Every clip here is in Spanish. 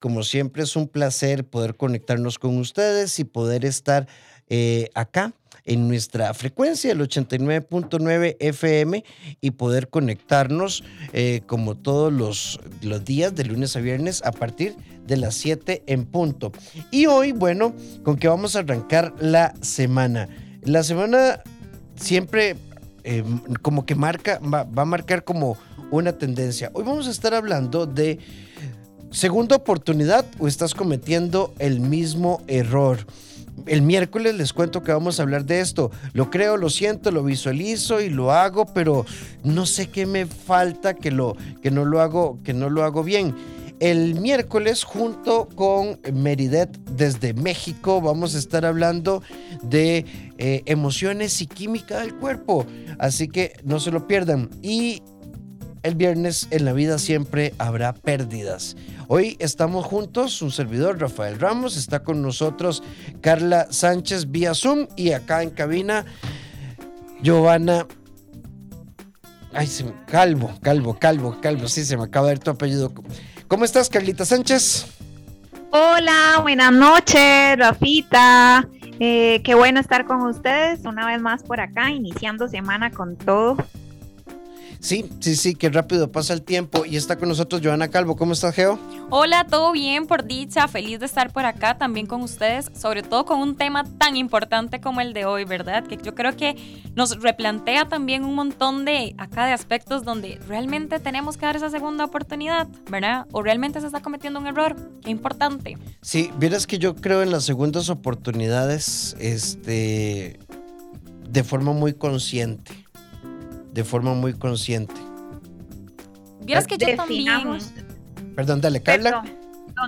Como siempre es un placer poder conectarnos con ustedes y poder estar eh, acá en nuestra frecuencia, el 89.9 FM, y poder conectarnos eh, como todos los, los días, de lunes a viernes, a partir de las 7 en punto. Y hoy, bueno, con que vamos a arrancar la semana. La semana siempre eh, como que marca, va, va a marcar como una tendencia. Hoy vamos a estar hablando de segunda oportunidad o estás cometiendo el mismo error. El miércoles les cuento que vamos a hablar de esto. Lo creo, lo siento, lo visualizo y lo hago, pero no sé qué me falta que, lo, que, no, lo hago, que no lo hago bien. El miércoles, junto con Meridet desde México, vamos a estar hablando de eh, emociones y química del cuerpo. Así que no se lo pierdan. Y el viernes en la vida siempre habrá pérdidas. Hoy estamos juntos, un servidor, Rafael Ramos, está con nosotros Carla Sánchez vía Zoom y acá en cabina, Giovanna. Ay, se me, Calvo, Calvo, Calvo, Calvo, sí, se me acaba de ver tu apellido. ¿Cómo estás, Carlita Sánchez? Hola, buenas noches, Rafita. Eh, qué bueno estar con ustedes una vez más por acá, iniciando semana con todo. Sí, sí, sí, qué rápido pasa el tiempo. Y está con nosotros Joana Calvo. ¿Cómo estás, Geo? Hola, todo bien, por dicha. Feliz de estar por acá también con ustedes, sobre todo con un tema tan importante como el de hoy, ¿verdad? Que yo creo que nos replantea también un montón de acá de aspectos donde realmente tenemos que dar esa segunda oportunidad, ¿verdad? O realmente se está cometiendo un error. Qué importante. Sí, vieras que yo creo en las segundas oportunidades, este, de forma muy consciente de forma muy consciente. Vieras que yo definamos, también. Perdón, dale, Carla. Perdón,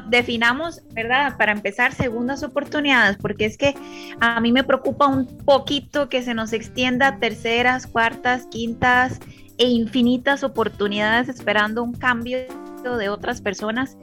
definamos, ¿verdad? Para empezar, segundas oportunidades, porque es que a mí me preocupa un poquito que se nos extienda terceras, cuartas, quintas e infinitas oportunidades esperando un cambio de otras personas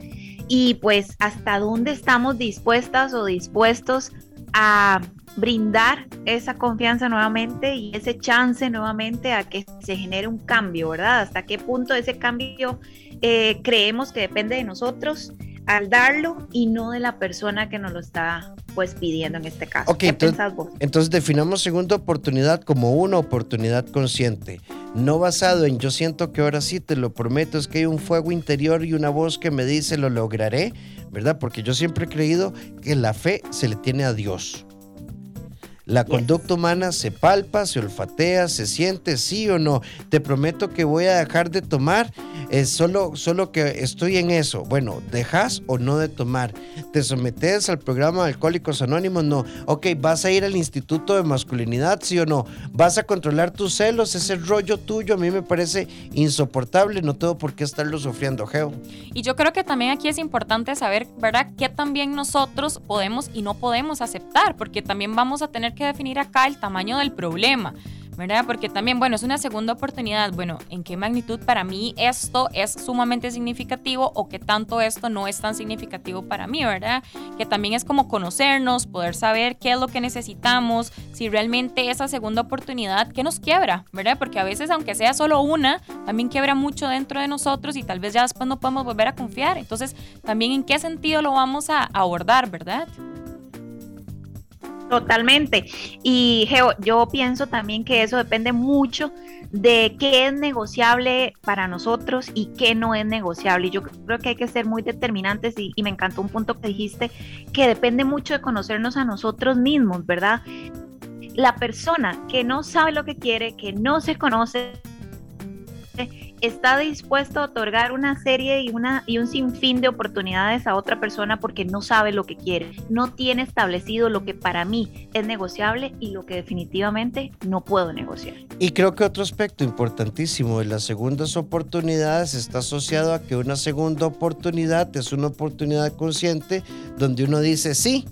y pues hasta dónde estamos dispuestas o dispuestos a brindar esa confianza nuevamente y ese chance nuevamente a que se genere un cambio, ¿verdad? Hasta qué punto ese cambio eh, creemos que depende de nosotros al darlo y no de la persona que nos lo está pues pidiendo en este caso. ¿Qué entonces, vos? Entonces definamos segunda oportunidad como una oportunidad consciente, no basado en yo siento que ahora sí te lo prometo, es que hay un fuego interior y una voz que me dice lo lograré, ¿verdad? Porque yo siempre he creído que la fe se le tiene a Dios. La conducta humana se palpa, se olfatea, se siente, sí o no. Te prometo que voy a dejar de tomar, es solo, solo que estoy en eso. Bueno, ¿dejas o no de tomar? ¿Te sometes al programa de Alcohólicos Anónimos? No. Ok, ¿vas a ir al Instituto de Masculinidad? Sí o no. ¿Vas a controlar tus celos? Ese rollo tuyo a mí me parece insoportable. No tengo por qué estarlo sufriendo, Geo. Y yo creo que también aquí es importante saber, ¿verdad?, qué también nosotros podemos y no podemos aceptar, porque también vamos a tener que definir acá el tamaño del problema. ¿verdad? Porque también, bueno, es una segunda oportunidad. Bueno, ¿en qué magnitud para mí esto es sumamente significativo o qué tanto esto no es tan significativo para mí, ¿verdad? Que también es como conocernos, poder saber qué es lo que necesitamos, si realmente esa segunda oportunidad, ¿qué nos quiebra, ¿verdad? Porque a veces, aunque sea solo una, también quiebra mucho dentro de nosotros y tal vez ya después no podemos volver a confiar. Entonces, también en qué sentido lo vamos a abordar, ¿verdad? Totalmente. Y Geo, yo pienso también que eso depende mucho de qué es negociable para nosotros y qué no es negociable. Y yo creo que hay que ser muy determinantes y, y me encantó un punto que dijiste, que depende mucho de conocernos a nosotros mismos, ¿verdad? La persona que no sabe lo que quiere, que no se conoce, está dispuesto a otorgar una serie y, una, y un sinfín de oportunidades a otra persona porque no sabe lo que quiere, no tiene establecido lo que para mí es negociable y lo que definitivamente no puedo negociar. Y creo que otro aspecto importantísimo de las segundas oportunidades está asociado a que una segunda oportunidad es una oportunidad consciente donde uno dice sí,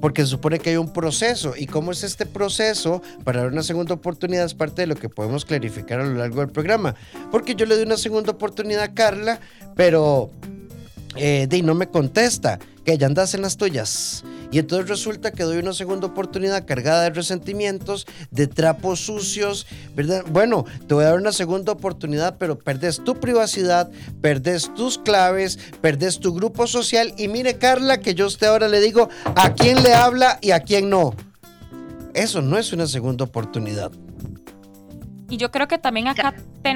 porque se supone que hay un proceso. ¿Y cómo es este proceso para dar una segunda oportunidad? Es parte de lo que podemos clarificar a lo largo del programa. Porque yo le doy una segunda oportunidad a Carla, pero eh, no me contesta, que ya andas en las tuyas. Y entonces resulta que doy una segunda oportunidad cargada de resentimientos, de trapos sucios, ¿verdad? Bueno, te voy a dar una segunda oportunidad, pero perdés tu privacidad, perdés tus claves, perdés tu grupo social. Y mire, Carla, que yo a usted ahora le digo a quién le habla y a quién no. Eso no es una segunda oportunidad. Y yo creo que también acá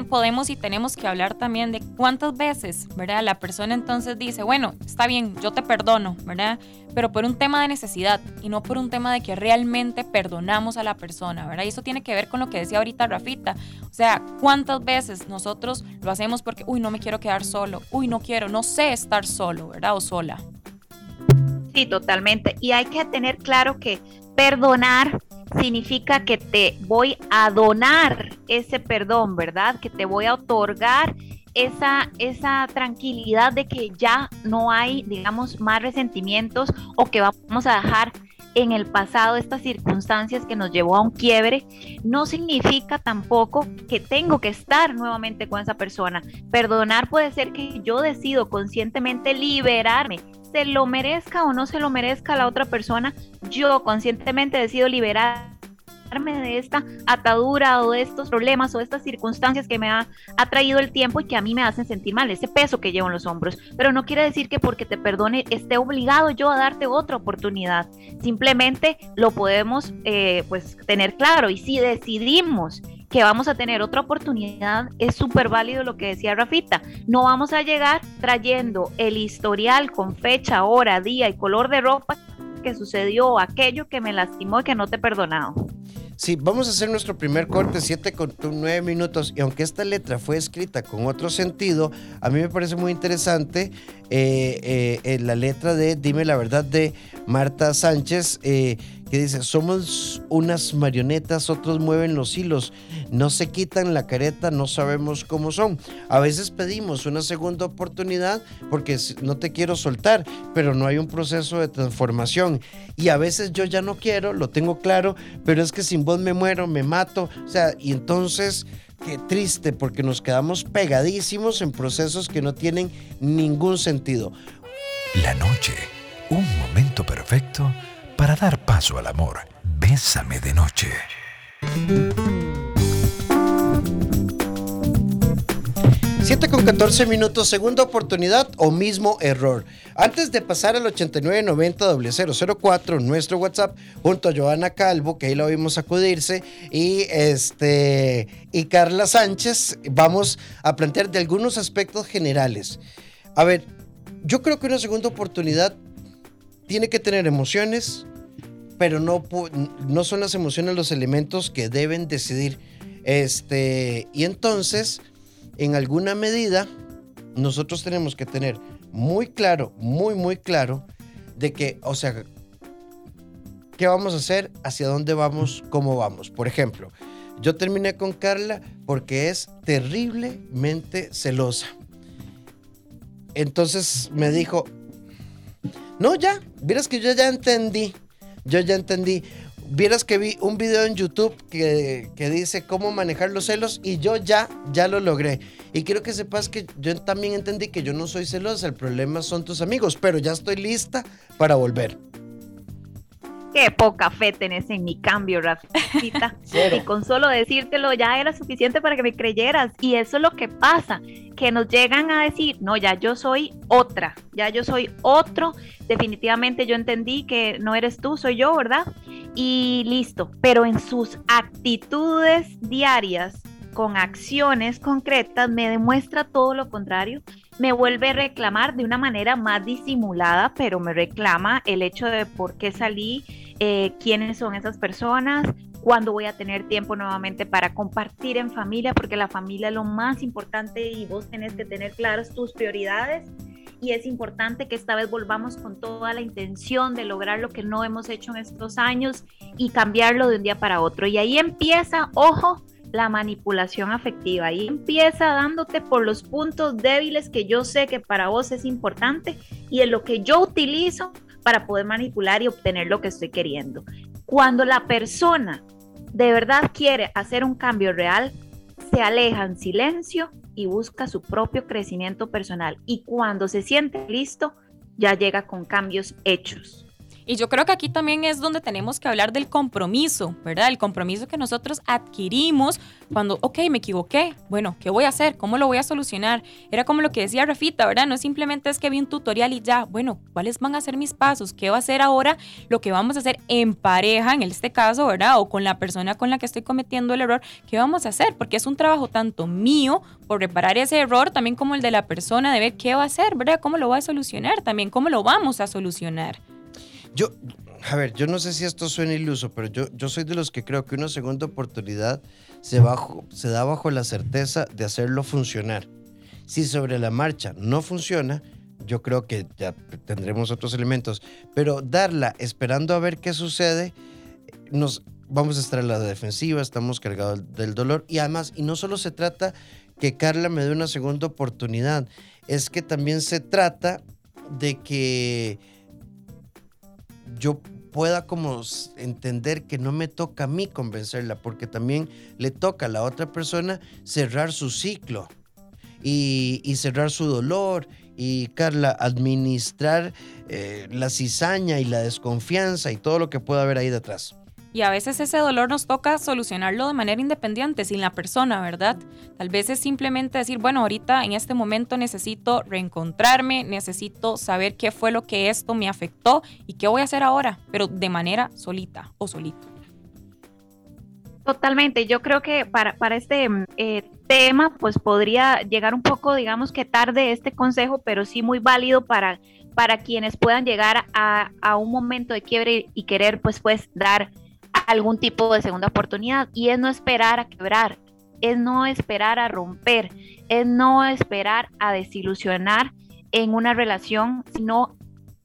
podemos y tenemos que hablar también de cuántas veces, ¿verdad? La persona entonces dice, bueno, está bien, yo te perdono, ¿verdad? Pero por un tema de necesidad y no por un tema de que realmente perdonamos a la persona, ¿verdad? Y eso tiene que ver con lo que decía ahorita Rafita. O sea, cuántas veces nosotros lo hacemos porque, uy, no me quiero quedar solo, uy, no quiero, no sé estar solo, ¿verdad? O sola. Sí, totalmente. Y hay que tener claro que perdonar significa que te voy a donar ese perdón, ¿verdad? Que te voy a otorgar esa, esa tranquilidad de que ya no hay, digamos, más resentimientos o que vamos a dejar en el pasado estas circunstancias que nos llevó a un quiebre, no significa tampoco que tengo que estar nuevamente con esa persona. Perdonar puede ser que yo decido conscientemente liberarme se lo merezca o no se lo merezca la otra persona, yo conscientemente decido liberarme de esta atadura o de estos problemas o de estas circunstancias que me ha, ha, traído el tiempo y que a mí me hacen sentir mal, ese peso que llevo en los hombros. Pero no quiere decir que porque te perdone esté obligado yo a darte otra oportunidad. Simplemente lo podemos eh, pues tener claro y si decidimos que vamos a tener otra oportunidad, es súper válido lo que decía Rafita. No vamos a llegar trayendo el historial con fecha, hora, día y color de ropa que sucedió, aquello que me lastimó y que no te he perdonado. Sí, vamos a hacer nuestro primer corte, 7 con 9 minutos. Y aunque esta letra fue escrita con otro sentido, a mí me parece muy interesante eh, eh, la letra de Dime la verdad de Marta Sánchez. Eh, que dice, somos unas marionetas, otros mueven los hilos, no se quitan la careta, no sabemos cómo son. A veces pedimos una segunda oportunidad porque no te quiero soltar, pero no hay un proceso de transformación. Y a veces yo ya no quiero, lo tengo claro, pero es que sin vos me muero, me mato. O sea, y entonces... Qué triste porque nos quedamos pegadísimos en procesos que no tienen ningún sentido. La noche, un momento perfecto para dar paso al amor. Bésame de noche. 7 con 14 minutos, segunda oportunidad o mismo error. Antes de pasar al 8990-004, nuestro WhatsApp, junto a Joana Calvo, que ahí la vimos acudirse, y, este, y Carla Sánchez, vamos a plantear de algunos aspectos generales. A ver, yo creo que una segunda oportunidad tiene que tener emociones, pero no, no son las emociones los elementos que deben decidir. Este, y entonces, en alguna medida, nosotros tenemos que tener muy claro, muy, muy claro, de que, o sea, ¿qué vamos a hacer? ¿Hacia dónde vamos? ¿Cómo vamos? Por ejemplo, yo terminé con Carla porque es terriblemente celosa. Entonces me dijo, no, ya, vieras que yo ya entendí yo ya entendí. Vieras que vi un video en YouTube que, dice cómo manejar los celos y yo ya, ya lo logré. Y quiero que sepas que yo también entendí que yo no soy celosa, el problema son tus amigos, pero ya estoy lista para volver. Qué poca fe tenés en mi cambio, Rafita. y con solo decírtelo ya era suficiente para que me creyeras. Y eso es lo que pasa, que nos llegan a decir, no, ya yo soy otra, ya yo soy otro. Definitivamente yo entendí que no eres tú, soy yo, ¿verdad? Y listo. Pero en sus actitudes diarias, con acciones concretas, me demuestra todo lo contrario me vuelve a reclamar de una manera más disimulada, pero me reclama el hecho de por qué salí, eh, quiénes son esas personas, cuándo voy a tener tiempo nuevamente para compartir en familia, porque la familia es lo más importante y vos tenés que tener claras tus prioridades. Y es importante que esta vez volvamos con toda la intención de lograr lo que no hemos hecho en estos años y cambiarlo de un día para otro. Y ahí empieza, ojo, la manipulación afectiva. Y empieza dándote por los puntos débiles que yo sé que para vos es importante y en lo que yo utilizo para poder manipular y obtener lo que estoy queriendo. Cuando la persona de verdad quiere hacer un cambio real, se aleja en silencio y busca su propio crecimiento personal. Y cuando se siente listo, ya llega con cambios hechos. Y yo creo que aquí también es donde tenemos que hablar del compromiso, ¿verdad? El compromiso que nosotros adquirimos cuando, ok, me equivoqué, bueno, ¿qué voy a hacer? ¿Cómo lo voy a solucionar? Era como lo que decía Rafita, ¿verdad? No simplemente es que vi un tutorial y ya, bueno, ¿cuáles van a ser mis pasos? ¿Qué va a hacer ahora? Lo que vamos a hacer en pareja, en este caso, ¿verdad? O con la persona con la que estoy cometiendo el error, ¿qué vamos a hacer? Porque es un trabajo tanto mío por reparar ese error, también como el de la persona, de ver qué va a hacer, ¿verdad? ¿Cómo lo va a solucionar? También cómo lo vamos a solucionar. Yo, a ver, yo no sé si esto suena iluso, pero yo, yo soy de los que creo que una segunda oportunidad se, bajo, se da bajo la certeza de hacerlo funcionar. Si sobre la marcha no funciona, yo creo que ya tendremos otros elementos, pero darla esperando a ver qué sucede, nos vamos a estar en la defensiva, estamos cargados del dolor y además, y no solo se trata que Carla me dé una segunda oportunidad, es que también se trata de que yo pueda como entender que no me toca a mí convencerla, porque también le toca a la otra persona cerrar su ciclo y, cerrar su dolor y, Carla, administrar eh, la cizaña y la desconfianza y todo lo que pueda haber ahí detrás. Y a veces ese dolor nos toca solucionarlo de manera independiente, sin la persona, ¿verdad? Tal vez es simplemente decir, bueno, ahorita en este momento necesito reencontrarme, necesito saber qué fue lo que esto me afectó y qué voy a hacer ahora, pero de manera solita o solito. Totalmente, yo creo que para, para este eh, tema, pues podría llegar un poco, digamos que tarde este consejo, pero sí muy válido para, para quienes puedan llegar a, a un momento de quiebre y querer pues, pues dar algún tipo de segunda oportunidad y es no esperar a quebrar, es no esperar a romper, es no esperar a desilusionar en una relación, sino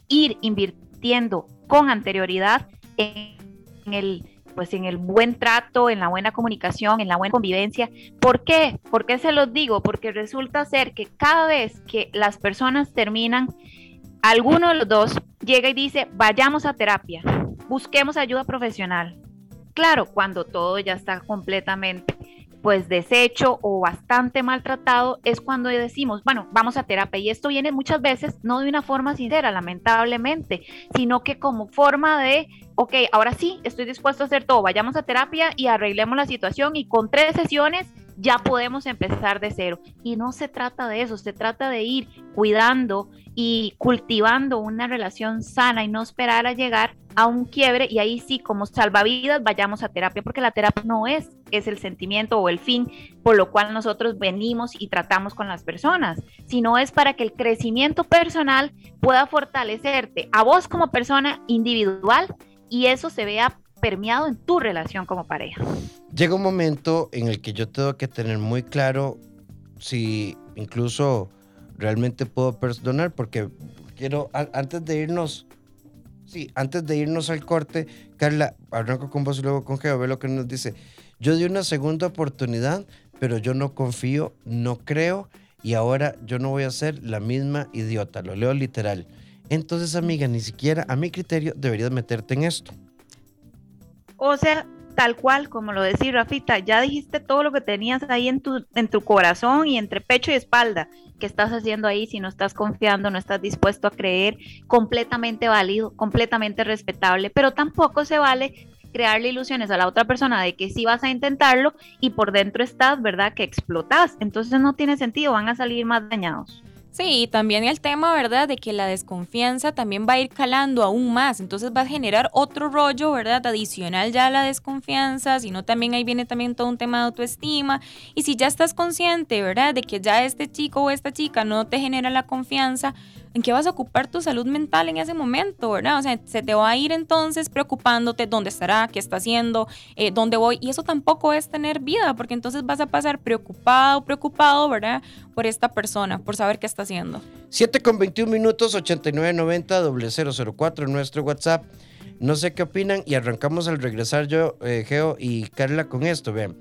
ir invirtiendo con anterioridad en, el pues en el buen trato, en la buena comunicación, en la buena convivencia. ¿Por qué? ¿Por qué se los digo? Porque resulta ser que cada vez que las personas terminan, alguno de los dos llega y dice, vayamos a terapia, busquemos ayuda profesional. Claro, cuando todo ya está completamente pues deshecho o bastante maltratado es cuando decimos, bueno, vamos a terapia. Y esto viene muchas veces no de una forma sincera, lamentablemente, sino que como forma de, ok, ahora sí, estoy dispuesto a hacer todo, vayamos a terapia y arreglemos la situación y con tres sesiones ya podemos empezar de cero. Y no se trata de eso, se trata de ir cuidando y cultivando una relación sana y no esperar a llegar a un quiebre y ahí sí, como salvavidas, vayamos a terapia, porque la terapia no es, es el sentimiento o el fin por lo cual nosotros venimos y tratamos con las personas, sino es para que el crecimiento personal pueda fortalecerte a vos como persona individual y eso se vea permeado en tu relación como pareja. Llega un momento en el que yo tengo que tener muy claro si incluso realmente puedo perdonar porque quiero, antes de irnos, sí, antes de irnos al corte, Carla, arranco con vos y luego con Geo, ve lo que nos dice. Yo di una segunda oportunidad, pero yo no confío, no creo y ahora yo no voy a ser la misma idiota, lo leo literal. Entonces, amiga, ni siquiera a mi criterio deberías meterte en esto. O sea, tal cual, como lo decía Rafita, ya dijiste todo lo que tenías ahí en tu, en tu corazón y entre pecho y espalda. ¿Qué estás haciendo ahí si no estás confiando, no estás dispuesto a creer? Completamente válido, completamente respetable, pero tampoco se vale crearle ilusiones a la otra persona de que sí vas a intentarlo y por dentro estás, ¿verdad? Que explotas. Entonces no tiene sentido, van a salir más dañados. Sí, y también el tema, ¿verdad?, de que la desconfianza también va a ir calando aún más, entonces va a generar otro rollo, ¿verdad?, adicional ya a la desconfianza, sino también ahí viene también todo un tema de autoestima, y si ya estás consciente, ¿verdad?, de que ya este chico o esta chica no te genera la confianza, ¿en qué vas a ocupar tu salud mental en ese momento, verdad? O sea, se te va a ir entonces preocupándote dónde estará, qué está haciendo, eh, dónde voy. Y eso tampoco es tener vida, porque entonces vas a pasar preocupado, preocupado, ¿verdad? Por esta persona, por saber qué está haciendo. 7 con 21 minutos, 8990 004 en nuestro WhatsApp. No sé qué opinan y arrancamos al regresar yo, eh, Geo y Carla con esto. Vean,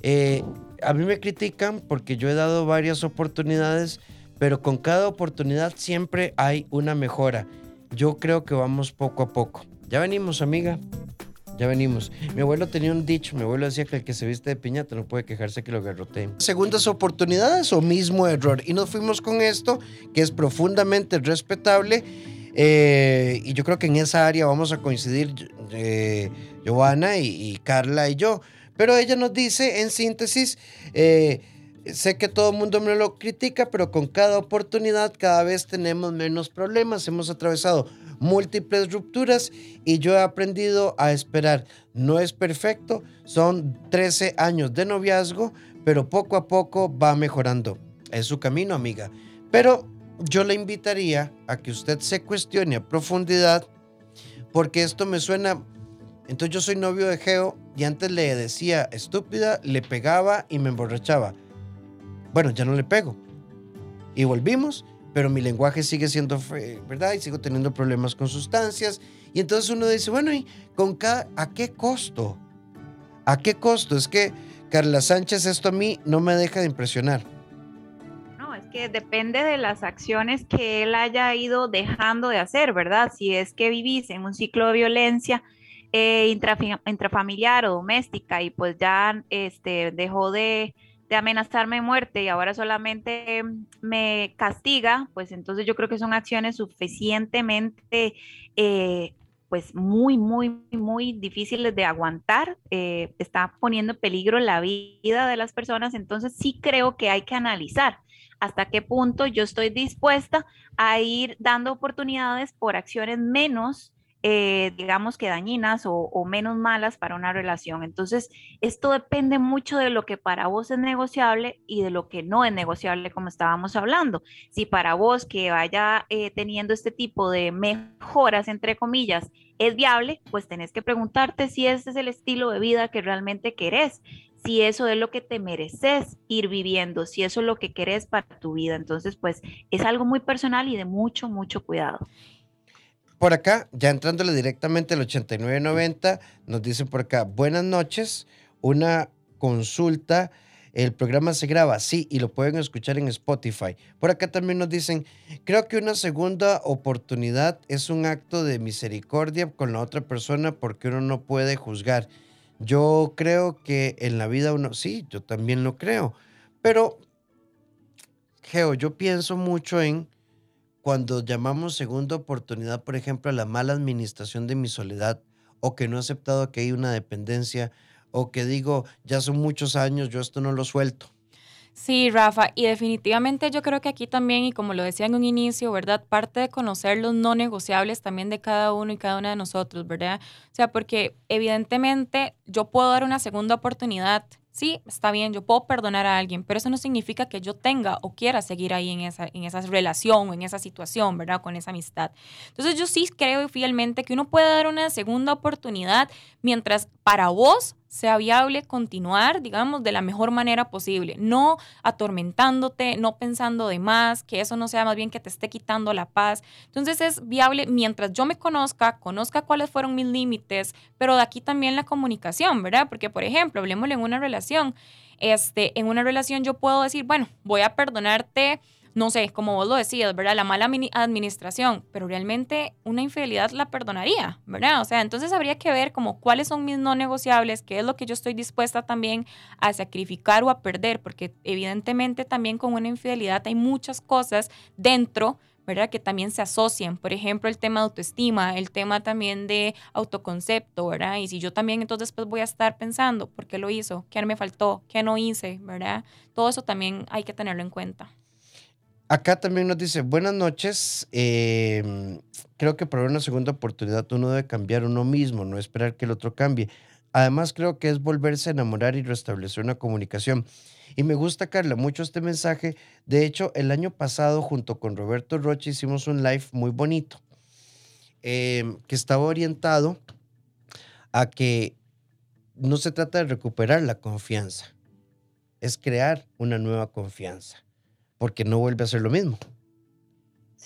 eh, a mí me critican porque yo he dado varias oportunidades pero con cada oportunidad siempre hay una mejora. Yo creo que vamos poco a poco. Ya venimos, amiga. Ya venimos. Mi abuelo tenía un dicho, mi abuelo decía que el que se viste de piñata no puede quejarse que lo garroteen. Segundas oportunidades o mismo error. Y nos fuimos con esto, que es profundamente respetable. Eh, y yo creo que en esa área vamos a coincidir eh, Giovanna y, Carla y yo. Pero ella nos dice, en síntesis, eh, sé que todo el mundo me lo critica, pero con cada oportunidad cada vez tenemos menos problemas. Hemos atravesado múltiples rupturas y yo he aprendido a esperar. No es perfecto, son 13 años de noviazgo, pero poco a poco va mejorando. Es su camino, amiga. Pero yo le invitaría a que usted se cuestione a profundidad, porque esto me suena... Entonces yo soy novio de Geo y antes le decía estúpida, le pegaba y me emborrachaba. Bueno, ya no le pego. Y volvimos pero mi lenguaje sigue siendo, ¿verdad? Y sigo teniendo problemas con sustancias. Y entonces uno dice, bueno, ¿y con cada, a qué costo? ¿A qué costo? Es que Carla Sánchez, esto a mí no me deja de impresionar. No, es que depende de las acciones que él haya ido dejando de hacer, ¿verdad? Si es que vivís en un ciclo de violencia eh, intrafamiliar o doméstica y pues ya este, dejó de de amenazarme de muerte y ahora solamente me castiga, pues entonces yo creo que son acciones suficientemente, eh, pues muy, muy, muy difíciles de aguantar. Eh, está poniendo en peligro la vida de las personas, entonces sí creo que hay que analizar hasta qué punto yo estoy dispuesta a ir dando oportunidades por acciones menos eh, digamos que dañinas o, menos malas para una relación. Entonces, esto depende mucho de lo que para vos es negociable y de lo que no es negociable, como estábamos hablando. Si para vos que vaya eh, teniendo este tipo de mejoras, entre comillas, es viable, pues tenés que preguntarte si ese es el estilo de vida que realmente querés si eso es lo que te mereces ir viviendo, si eso es lo que querés para tu vida. Entonces, pues es algo muy personal y de mucho, mucho cuidado. Por acá, ya entrándole directamente al 8990, nos dice por acá, buenas noches, una consulta. El programa se graba, sí, y lo pueden escuchar en Spotify. Por acá también nos dicen, creo que una segunda oportunidad es un acto de misericordia con la otra persona porque uno no puede juzgar. Yo creo que en la vida uno, sí, yo también lo creo, pero, Geo, yo pienso mucho en cuando llamamos segunda oportunidad, por ejemplo, a la mala administración de mi soledad, o que no he aceptado que hay una dependencia, o que digo, ya son muchos años, yo esto no lo suelto. Sí, Rafa, y definitivamente yo creo que aquí también, y como lo decía en un inicio, ¿verdad? Parte de conocer los no negociables también de cada uno y cada una de nosotros, ¿verdad? O sea, porque evidentemente yo puedo dar una segunda oportunidad Sí, está bien, yo puedo perdonar a alguien, pero eso no significa que yo tenga o quiera seguir ahí en esa, en esa relación o en esa situación, ¿verdad? Con esa amistad. Entonces yo sí creo fielmente que uno puede dar una segunda oportunidad mientras para vos sea viable continuar, digamos, de la mejor manera posible, no atormentándote, no pensando de más, que eso no sea más bien que te esté quitando la paz. Entonces es viable mientras yo me conozca, conozca cuáles fueron mis límites, pero de aquí también la comunicación, ¿verdad? Porque, por ejemplo, hablemos en una relación, este, en una relación yo puedo decir, bueno, voy a perdonarte no sé, como vos lo decías, ¿verdad? La mala administración, pero realmente una infidelidad la perdonaría, ¿verdad? O sea, entonces habría que ver como cuáles son mis no negociables, qué es lo que yo estoy dispuesta también a sacrificar o a perder, porque evidentemente también con una infidelidad hay muchas cosas dentro, ¿verdad? Que también se asocian. Por ejemplo, el tema de autoestima, el tema también de autoconcepto, ¿verdad? Y si yo también entonces pues voy a estar pensando, ¿por qué lo hizo? ¿Qué me faltó? ¿Qué no hice? ¿Verdad? Todo eso también hay que tenerlo en cuenta. Acá también nos dice, buenas noches. Em, creo que para una segunda oportunidad uno debe cambiar uno mismo, no esperar que el otro cambie. Además, creo que es volverse a enamorar y restablecer una comunicación. Y me gusta, Carla, mucho este mensaje. De hecho, el año pasado, junto con Roberto Roche, hicimos un live muy bonito em, que estaba orientado a que no se trata de recuperar la confianza, es crear una nueva confianza porque no vuelve a ser lo mismo.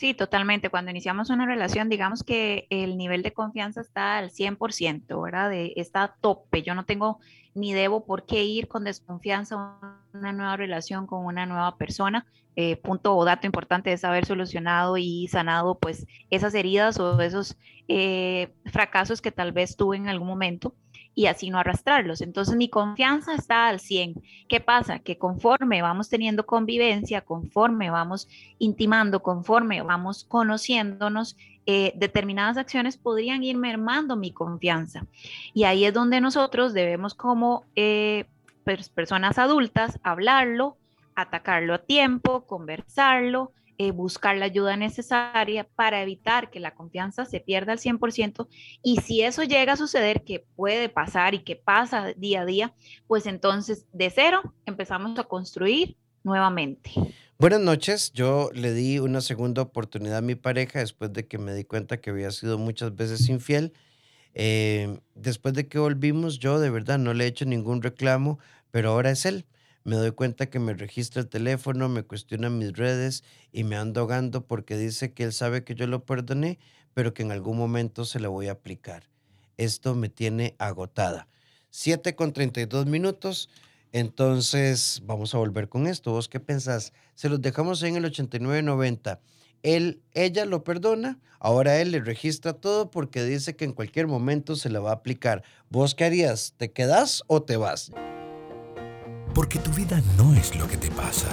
Sí, totalmente. Cuando iniciamos una relación, digamos que el nivel de confianza está al 100%, ¿verdad? De, está a tope. Yo no tengo ni debo por qué ir con desconfianza a una nueva relación con una nueva persona. Eh, punto o dato importante es haber solucionado y sanado pues esas heridas o esos eh, fracasos que tal vez tuve en algún momento. Y así no arrastrarlos. Entonces mi confianza está al 100. ¿Qué pasa? Que conforme vamos teniendo convivencia, conforme vamos intimando, conforme vamos conociéndonos, eh, determinadas acciones podrían ir mermando mi confianza. Y ahí es donde nosotros debemos como eh, personas adultas hablarlo, atacarlo a tiempo, conversarlo, eh, buscar la ayuda necesaria para evitar que la confianza se pierda al 100%. Y si eso llega a suceder, que puede pasar y que pasa día a día, pues entonces de cero empezamos a construir nuevamente. Buenas noches, yo le di una segunda oportunidad a mi pareja después de que me di cuenta que había sido muchas veces infiel. Eh, después de que volvimos, yo de verdad no le he hecho ningún reclamo, pero ahora es él me doy cuenta que me registra el teléfono, me cuestiona mis redes y me ando ahogando porque dice que él sabe que yo lo perdoné, pero que en algún momento se lo voy a aplicar. Esto me tiene agotada. 7 con 32 minutos. Entonces, vamos a volver con esto. ¿Vos qué pensás? Se los dejamos en el 8990. Él, ella lo perdona, ahora él le registra todo porque dice que en cualquier momento se lo va a aplicar. ¿Vos qué harías? ¿Te quedás o te vas? Porque tu vida no es lo que te pasa,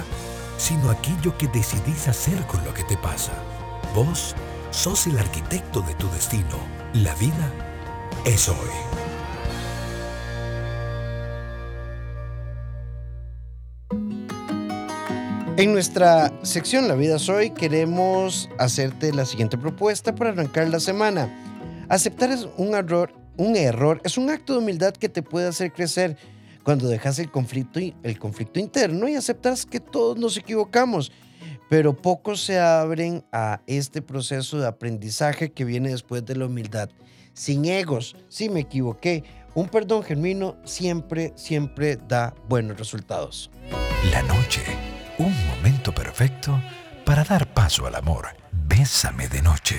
sino aquello que decidís hacer con lo que te pasa. Vos sos el arquitecto de tu destino. La vida es hoy. En nuestra sección La vida es hoy queremos hacerte la siguiente propuesta para arrancar la semana. Aceptar un error, un error es un acto de humildad que te puede hacer crecer cuando dejas el conflicto, el conflicto interno y aceptas que todos nos equivocamos, pero pocos se abren a este proceso de aprendizaje que viene después de la humildad. Sin egos, si me equivoqué, un perdón genuino siempre, siempre da buenos resultados. La noche, un momento perfecto para dar paso al amor. Bésame de noche.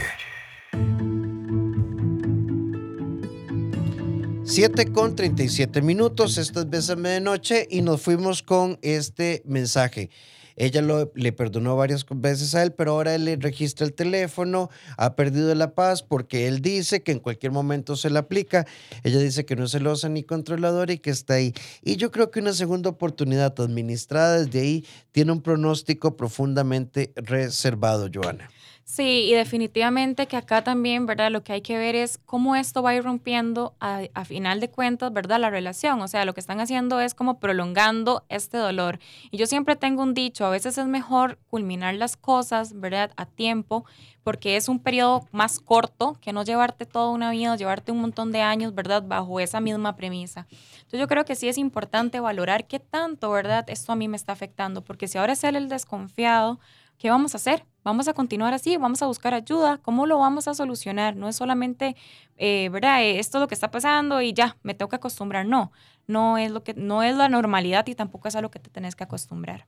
7 con 37 minutos, esto es Bésame de Noche y nos fuimos con este mensaje. Ella lo, le perdonó varias veces a él, pero ahora él le registra el teléfono, ha perdido la paz porque él dice que en cualquier momento se le aplica. Ella dice que no es celosa ni controladora y que está ahí. Y yo creo que una segunda oportunidad administrada desde ahí tiene un pronóstico profundamente reservado, Joana. Sí, y definitivamente que acá también, ¿verdad? Lo que hay que ver es cómo esto va a ir rompiendo a, final de cuentas, ¿verdad? La relación. O sea, lo que están haciendo es como prolongando este dolor. Y yo siempre tengo un dicho, a veces es mejor culminar las cosas, ¿verdad? A tiempo, porque es un periodo más corto que no llevarte toda una vida, llevarte un montón de años, ¿verdad? Bajo esa misma premisa. Entonces yo creo que sí es importante valorar qué tanto, ¿verdad? Esto a mí me está afectando, porque si ahora es él el desconfiado, ¿qué vamos a hacer? Vamos a continuar así, vamos a buscar ayuda, ¿cómo lo vamos a solucionar? No es solamente, eh, ¿verdad? Eh, esto es lo que está pasando y ya, me tengo que acostumbrar. No, no es, lo que, no es la normalidad y tampoco es a lo que te tenés que acostumbrar.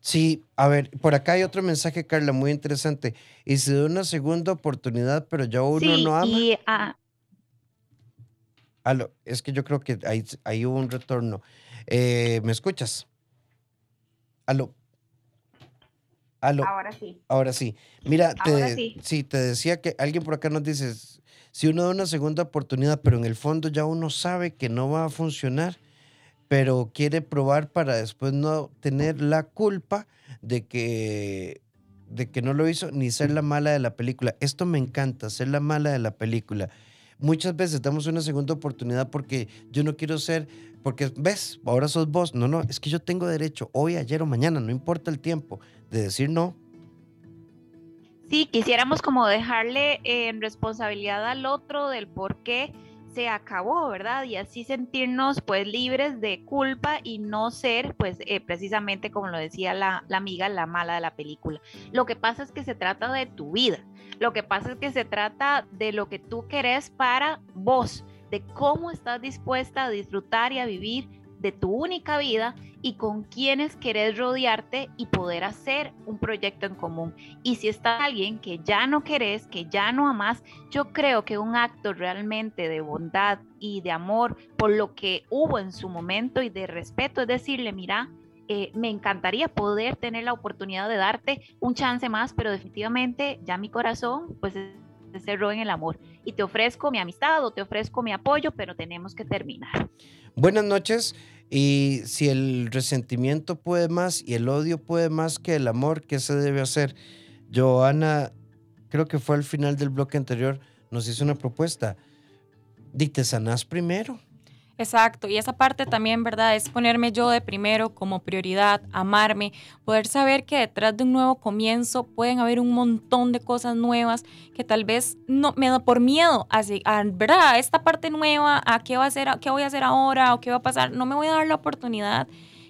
Sí, a ver, por acá hay otro mensaje, Carla, muy interesante. Y se da una segunda oportunidad, pero ya uno no ama. Y, ah. es que yo creo que hay, hay hubo un retorno. Eh, ¿Me escuchas? Aló. Ahora sí. Ahora sí. Mira, te, sí. te decía que alguien por acá nos dice, si uno da una segunda oportunidad, pero en el fondo ya uno sabe que no va a funcionar, pero quiere probar para después no tener la culpa de que de que no lo hizo ni ser la mala de la película. Esto me encanta, ser la mala de la película. Muchas veces damos una segunda oportunidad porque yo no quiero ser, porque ves, ahora sos vos. No, no, es que yo tengo derecho, hoy, ayer o mañana, no importa el tiempo, de decir no. Sí, quisiéramos como dejarle en responsabilidad al otro del por qué se acabó, ¿verdad? Y así sentirnos pues libres de culpa y no ser pues eh, precisamente como lo decía la, la amiga, la mala de la película. Lo que pasa es que se trata de tu vida, lo que pasa es que se trata de lo que tú querés para vos, de cómo estás dispuesta a disfrutar y a vivir de tu única vida y con quienes querés rodearte y poder hacer un proyecto en común. Y si está alguien que ya no querés, que ya no amas, yo creo que un acto realmente de bondad y de amor por lo que hubo en su momento y de respeto es decirle, mira, eh, me encantaría poder tener la oportunidad de darte un chance más, pero definitivamente ya mi corazón pues cerró en el amor. Y te ofrezco mi amistad o te ofrezco mi apoyo, pero tenemos que terminar. Buenas noches. Y si el resentimiento puede más y el odio puede más que el amor, ¿qué se debe hacer? Joana, creo que fue al final del bloque anterior, nos hizo una propuesta. Dite sanás primero. Exacto, y esa parte también, ¿verdad? Es ponerme yo de primero como prioridad, amarme, poder saber que detrás de un nuevo comienzo pueden haber un montón de cosas nuevas que tal vez no me da por miedo a, a ¿verdad? esta parte nueva, a qué va a hacer, qué voy a hacer ahora o qué va a pasar, no me voy a dar la oportunidad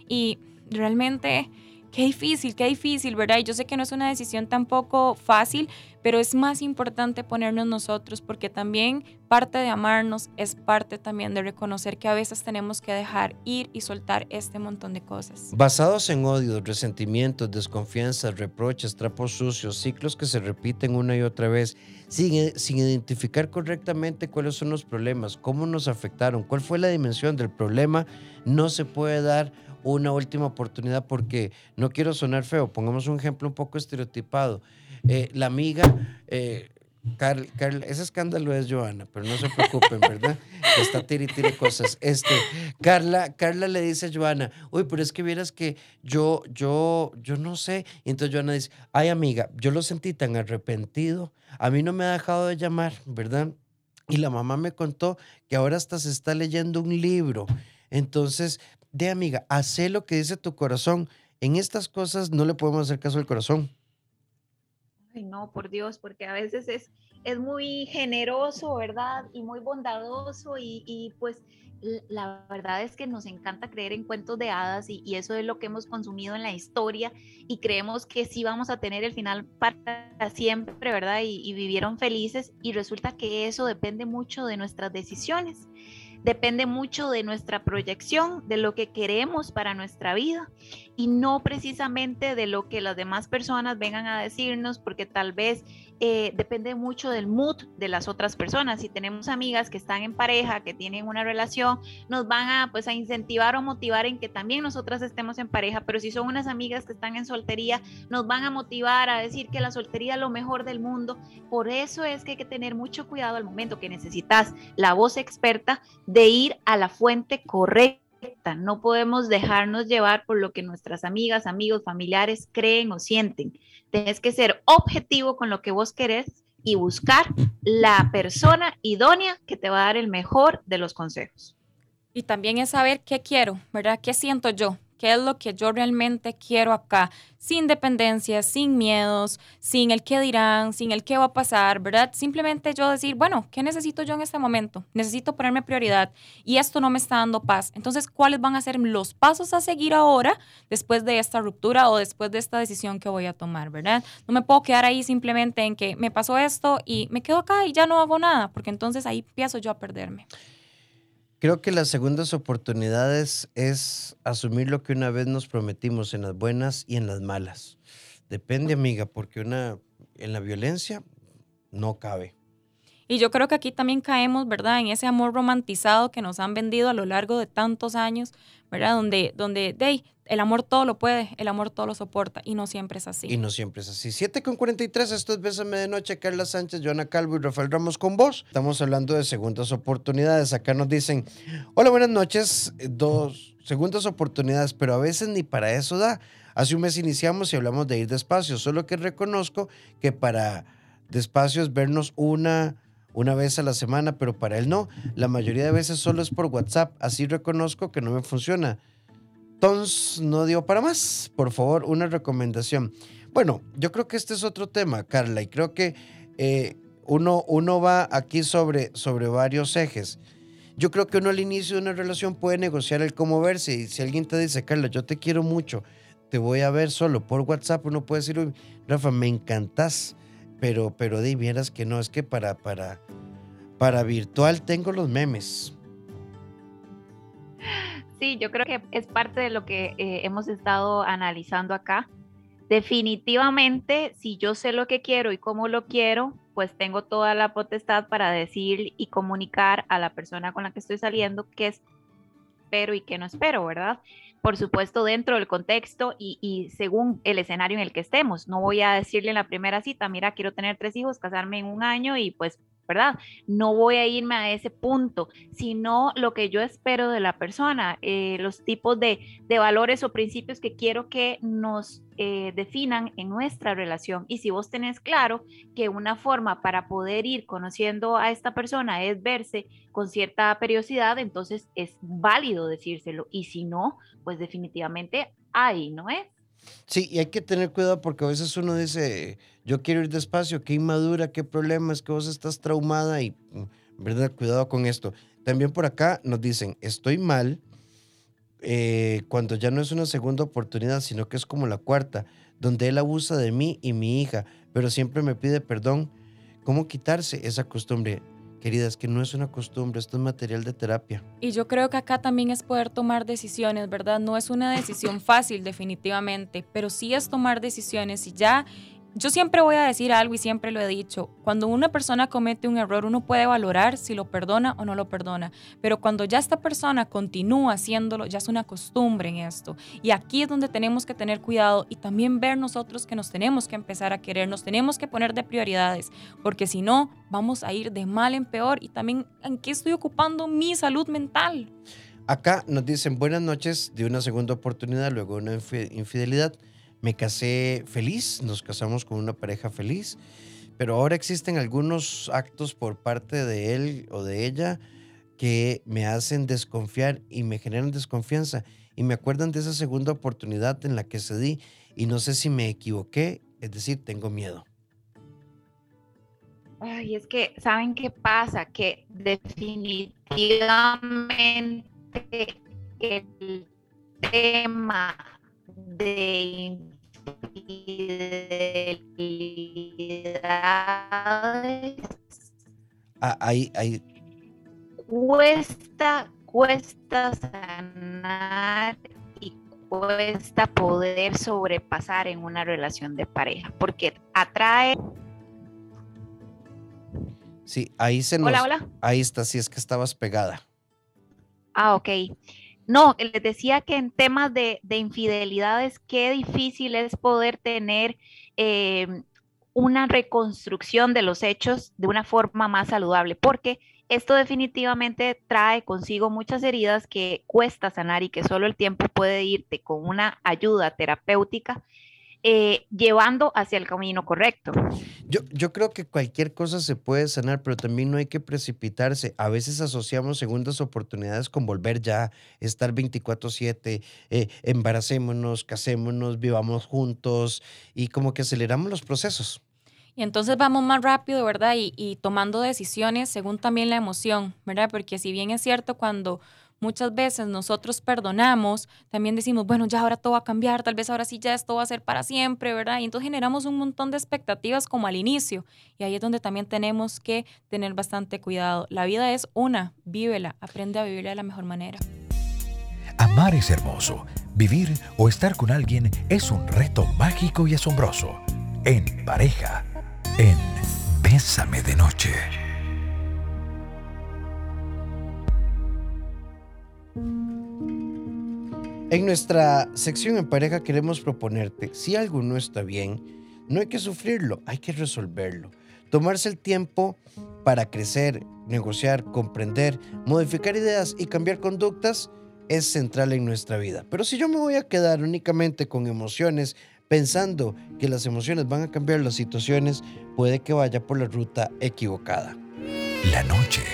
y realmente qué difícil, qué difícil, ¿verdad? Y yo sé que no es una decisión tampoco fácil, pero es más importante ponernos nosotros porque también parte de amarnos es parte también de reconocer que a veces tenemos que dejar ir y soltar este montón de cosas. Basados en odios, resentimientos, desconfianzas, reproches, trapos sucios, ciclos que se repiten una y otra vez, sin, sin identificar correctamente cuáles son los problemas, cómo nos afectaron, cuál fue la dimensión del problema, no se puede dar una última oportunidad porque no quiero sonar feo. Pongamos un ejemplo un poco estereotipado. Eh, la amiga, eh, Carl, ese escándalo es Joana, pero no se preocupen, ¿verdad? Está tiri tiri cosas. Este, Carla, Carla le dice a Joana, uy, pero es que vieras que yo, yo, yo no sé. Y entonces Joana dice, ay amiga, yo lo sentí tan arrepentido, a mí no me ha dejado de llamar, ¿verdad? Y la mamá me contó que ahora hasta se está leyendo un libro. Entonces, de amiga, hace lo que dice tu corazón. En estas cosas no le podemos hacer caso al corazón. Ay, no, por Dios, porque a veces es, es muy generoso, ¿verdad? Y muy bondadoso y, y pues la verdad es que nos encanta creer en cuentos de hadas y, y, eso es lo que hemos consumido en la historia y creemos que sí vamos a tener el final para siempre, ¿verdad? Y, y vivieron felices y resulta que eso depende mucho de nuestras decisiones depende mucho de nuestra proyección, de lo que queremos para nuestra vida y no precisamente de lo que las demás personas vengan a decirnos, porque tal vez eh, depende mucho del mood de las otras personas. Si tenemos amigas que están en pareja, que tienen una relación, nos van a, pues, a incentivar o motivar en que también nosotras estemos en pareja, pero si son unas amigas que están en soltería, nos van a motivar a decir que la soltería es lo mejor del mundo. Por eso es que hay que tener mucho cuidado al momento que necesitas la voz experta de ir a la fuente correcta no podemos dejarnos llevar por lo que nuestras amigas, amigos, familiares creen o sienten. Tienes que ser objetivo con lo que vos querés y buscar la persona idónea que te va a dar el mejor de los consejos. Y también es saber qué quiero, ¿verdad? ¿Qué siento yo? Qué es lo que yo realmente quiero acá, sin dependencia, sin miedos, sin el qué dirán, sin el qué va a pasar, ¿verdad? Simplemente yo decir, bueno, ¿qué necesito yo en este momento? Necesito ponerme prioridad y esto no me está dando paz. Entonces, ¿cuáles van a ser los pasos a seguir ahora después de esta ruptura o después de esta decisión que voy a tomar, ¿verdad? No me puedo quedar ahí simplemente en que me pasó esto y me quedo acá y ya no hago nada, porque entonces ahí empiezo yo a perderme. Creo que las segundas oportunidades es asumir lo que una vez nos prometimos en las buenas y en las malas. Depende, amiga, porque una en la violencia no cabe. Y yo creo que aquí también caemos, ¿verdad? En ese amor romantizado que nos han vendido a lo largo de tantos años, ¿verdad? Donde, donde hey, el amor todo lo puede, el amor todo lo soporta y no siempre es así. Y no siempre es así. 7 con 43, esto es Bésame de Noche, Carla Sánchez, Joana Calvo y Rafael Ramos con vos. Estamos hablando de segundas oportunidades. Acá nos dicen, hola, buenas noches, dos segundas oportunidades, pero a veces ni para eso da. Hace un mes iniciamos y hablamos de ir despacio, solo que reconozco que para despacio es vernos una una vez a la semana, pero para él no. La mayoría de veces solo es por WhatsApp. Así reconozco que no me funciona. Tons no dio para más. Por favor, una recomendación. Bueno, yo creo que este es otro tema, Carla, y creo que eh, uno, uno va aquí sobre, sobre varios ejes. Yo creo que uno al inicio de una relación puede negociar el cómo verse. Y si alguien te dice, Carla, yo te quiero mucho, te voy a ver solo por WhatsApp, uno puede decir, Rafa, me encantas pero, pero de vieras que no, es que para, para, para virtual tengo los memes. Sí, yo creo que es parte de lo que eh, hemos estado analizando acá. Definitivamente, si yo sé lo que quiero y cómo lo quiero, pues tengo toda la potestad para decir y comunicar a la persona con la que estoy saliendo qué espero y qué no espero, ¿verdad? por supuesto, dentro del contexto y, y, según el escenario en el que estemos. No voy a decirle en la primera cita, mira, quiero tener tres hijos, casarme en un año y pues ¿verdad? No voy a irme a ese punto, sino lo que yo espero de la persona, eh, los tipos de, valores o principios que quiero que nos eh, definan en nuestra relación. Y si vos tenés claro que una forma para poder ir conociendo a esta persona es verse con cierta periodicidad, entonces es válido decírselo. Y si no, pues definitivamente ahí no es. Sí, y hay que tener cuidado porque a veces uno dice, yo quiero ir despacio, qué inmadura, qué problema, es que vos estás traumada y, mm, ¿verdad? Cuidado con esto. También por acá nos dicen, estoy mal eh, cuando ya no es una segunda oportunidad, sino que es como la cuarta, donde él abusa de mí y mi hija, pero siempre me pide perdón. ¿Cómo quitarse esa costumbre? Queridas, que no es una costumbre, esto es material de terapia. Y yo creo que acá también es poder tomar decisiones, ¿verdad? No es una decisión fácil definitivamente, pero sí es tomar decisiones y ya yo siempre voy a decir algo y siempre lo he dicho, cuando una persona comete un error uno puede valorar si lo perdona o no lo perdona, pero cuando ya esta persona continúa haciéndolo, ya es una costumbre en esto. Y aquí es donde tenemos que tener cuidado y también ver nosotros que nos tenemos que empezar a querer, nos tenemos que poner de prioridades, porque si no, vamos a ir de mal en peor y también en qué estoy ocupando mi salud mental. Acá nos dicen buenas noches de una segunda oportunidad, luego una infidelidad. Me casé feliz, nos casamos con una pareja feliz, pero ahora existen algunos actos por parte de él o de ella que me hacen desconfiar y me generan desconfianza y me acuerdan de esa segunda oportunidad en la que cedí y no sé si me equivoqué, es decir, tengo miedo. Ay, es que, ¿saben qué pasa? Que definitivamente el tema de infidelidades. Ah, ahí, ahí. Cuesta, cuesta sanar y cuesta poder sobrepasar en una relación de pareja, porque atrae. Sí, ahí se nos. Hola, hola. Ahí está, si es que estabas pegada. Ah, ok. No, les decía que en temas de, infidelidades, qué difícil es poder tener em, una reconstrucción de los hechos de una forma más saludable, porque esto definitivamente trae consigo muchas heridas que cuesta sanar y que solo el tiempo puede irte con una ayuda terapéutica eh, llevando hacia el camino correcto. Yo, yo creo que cualquier cosa se puede sanar, pero también no hay que precipitarse. A veces asociamos segundas oportunidades con volver ya, estar 24/7, eh, embaracémonos, casémonos, vivamos juntos y como que aceleramos los procesos. Y entonces vamos más rápido, ¿verdad? Y, y tomando decisiones según también la emoción, ¿verdad? Porque si bien es cierto cuando muchas veces nosotros perdonamos, también decimos, bueno, ya ahora todo va a cambiar, tal vez ahora sí ya esto va a ser para siempre, ¿verdad? Y entonces generamos un montón de expectativas como al inicio. Y ahí es donde también tenemos que tener bastante cuidado. La vida es una, vívela, aprende a vivirla de la mejor manera. Amar es hermoso. Vivir o estar con alguien es un reto mágico y asombroso. En pareja, en Bésame de Noche. En nuestra sección en pareja queremos proponerte, si algo no está bien, no hay que sufrirlo, hay que resolverlo. Tomarse el tiempo para crecer, negociar, comprender, modificar ideas y cambiar conductas es central en nuestra vida. Pero si yo me voy a quedar únicamente con emociones, pensando que las emociones van a cambiar las situaciones, puede que vaya por la ruta equivocada. La noche,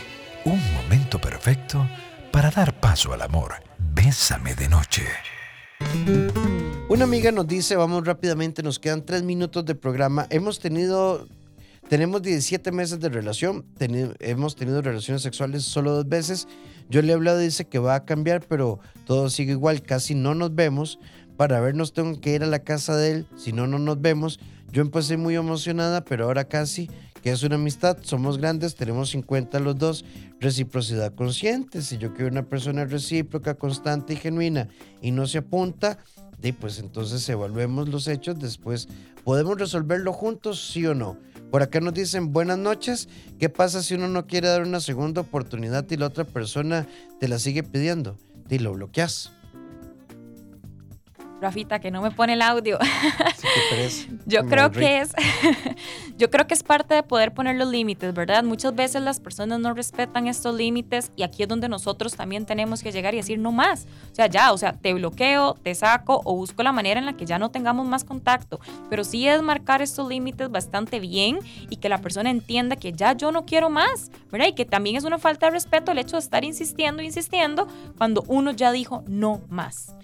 un momento perfecto para dar paso al amor Bésame de noche. Una amiga nos dice, vamos rápidamente, nos quedan tres minutos de programa. Hemos tenido, tenemos 17 meses de relación, hemos tenido relaciones sexuales solo dos veces. Yo le he hablado, dice que va a cambiar, pero todo sigue igual, casi no nos vemos. Para vernos tengo que ir a la casa de él, si no, no nos vemos. Yo empecé muy emocionada, pero ahora casi que es una amistad? Somos grandes, tenemos 50 los dos, reciprocidad consciente. Si yo quiero una persona recíproca, constante y genuina y no se apunta, pues entonces evaluemos los hechos después. ¿Podemos resolverlo juntos, sí o no? Por acá nos dicen buenas noches. ¿Qué pasa si uno no quiere dar una segunda oportunidad y la otra persona te la sigue pidiendo? Y lo bloqueas. Rafita, que no me pone el audio. yo creo que es, yo creo que es parte de poder poner los límites, ¿verdad? Muchas veces las personas no respetan estos límites y aquí es donde nosotros también tenemos que llegar y decir no más. O sea, ya, o sea, te bloqueo, te saco o busco la manera en la que ya no tengamos más contacto. Pero sí es marcar estos límites bastante bien y que la persona entienda que ya yo no quiero más, ¿verdad? Y que también es una falta de respeto el hecho de estar insistiendo, insistiendo cuando uno ya dijo no más.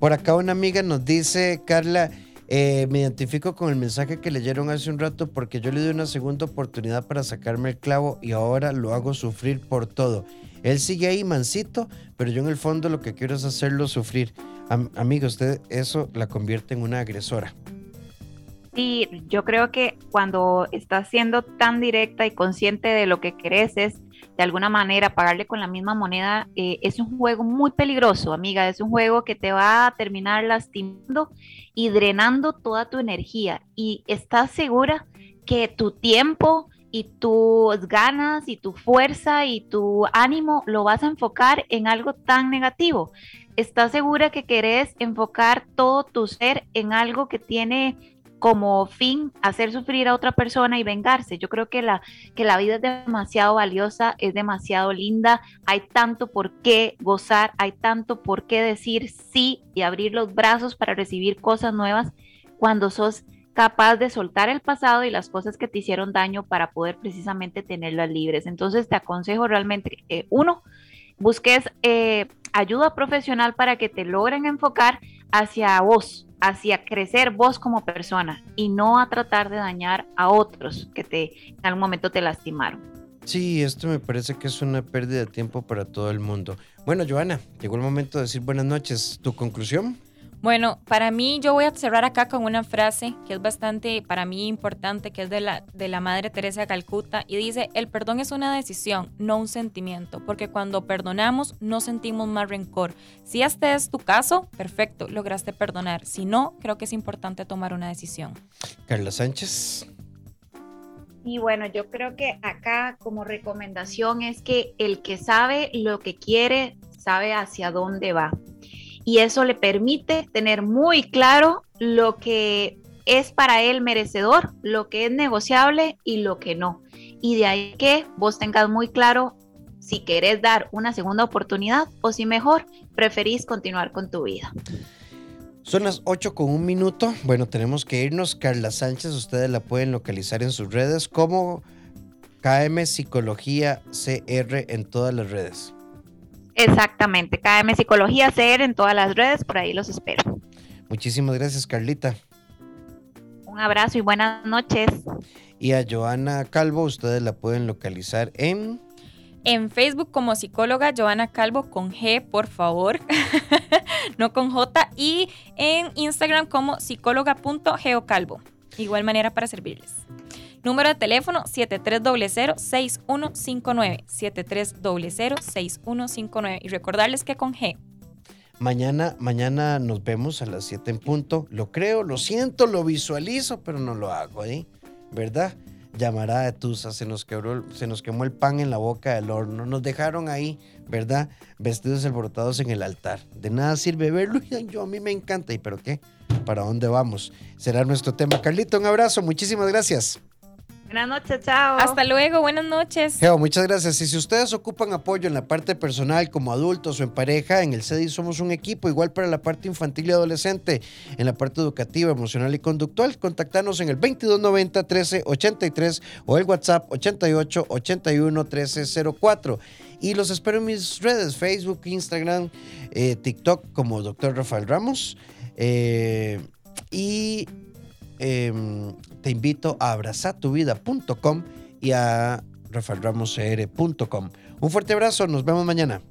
Por acá una amiga nos dice, Carla, eh, me identifico con el mensaje que leyeron hace un rato porque yo le di una segunda oportunidad para sacarme el clavo y ahora lo hago sufrir por todo. Él sigue ahí mansito, pero yo en el fondo lo que quiero es hacerlo sufrir. amigo, usted eso la convierte en una agresora. Sí, yo creo que cuando estás siendo tan directa y consciente de lo que querés es de alguna manera pagarle con la misma moneda eh, es un juego muy peligroso, amiga. Es un juego que te va a terminar lastimando y drenando toda tu energía. Y estás segura que tu tiempo y tus ganas y tu fuerza y tu ánimo lo vas a enfocar en algo tan negativo. ¿Estás segura que querés enfocar todo tu ser en algo que tiene como fin hacer sufrir a otra persona y vengarse. Yo creo que la, que la vida es demasiado valiosa, es demasiado linda, hay tanto por qué gozar, hay tanto por qué decir sí y abrir los brazos para recibir cosas nuevas cuando sos capaz de soltar el pasado y las cosas que te hicieron daño para poder precisamente tenerlas libres. Entonces te aconsejo realmente, que uno, busques eh, ayuda profesional para que te logren enfocar hacia vos, hacia crecer vos como persona y no a tratar de dañar a otros que te en algún momento te lastimaron. Sí, esto me parece que es una pérdida de tiempo para todo el mundo. Bueno, Joana, llegó el momento de decir buenas noches. ¿Tu conclusión? Bueno, para mí yo voy a cerrar acá con una frase que es bastante para mí importante, que es de la, de la Madre Teresa de Calcuta, y dice, el perdón es una decisión, no un sentimiento, porque cuando perdonamos no sentimos más rencor. Si este es tu caso, perfecto, lograste perdonar. Si no, creo que es importante tomar una decisión. Carla Sánchez. Y bueno, yo creo que acá como recomendación es que el que sabe lo que quiere, sabe hacia dónde va y eso le permite tener muy claro lo que es para él merecedor, lo que es negociable y lo que no. Y de ahí que vos tengas muy claro si querés dar una segunda oportunidad o si mejor preferís continuar con tu vida. Son las 8 con un minuto. Bueno, tenemos que irnos. Carla Sánchez, ustedes la pueden localizar en sus redes como KM Psicología CR en todas las redes. Exactamente, KM Psicología CR en todas las redes, por ahí los espero. Muchísimas gracias, Carlita. Un abrazo y buenas noches. Y a Joana Calvo, ustedes la pueden localizar en... En Facebook como psicóloga Joana Calvo con G, por favor, no con J. Y en Instagram como psicóloga.geocalvo. Igual manera para servirles. Número de teléfono 7300-6159. 7300-6159. Y recordarles que con G. Mañana, mañana nos vemos a las 7 en punto. Lo creo, lo siento, lo visualizo, pero no lo hago, ¿eh? ¿Verdad? Llamará de Tusa, se nos, quemó el pan en la boca del horno. Nos dejaron ahí, ¿verdad? Vestidos alborotados en el altar. De nada sirve verlo. Yo a mí me encanta. ¿Y pero qué? ¿Para dónde vamos? Será nuestro tema. Carlito, un abrazo. Muchísimas gracias. Buenas noches, chao. Hasta luego, buenas noches. Geo, muchas gracias. Y si ustedes ocupan apoyo en la parte personal como adultos o en pareja, en el CEDI somos un equipo, igual para la parte infantil y adolescente, en la parte educativa, emocional y conductual, contactanos en el 2290 1383 o el WhatsApp 88 81 1304. Y los espero en mis redes, Facebook, Instagram, eh, TikTok como Dr. Rafael Ramos. Eh, y Em, te invito a abrazatuvida.com y a rafaelramoscr.com. Un fuerte abrazo, nos vemos mañana.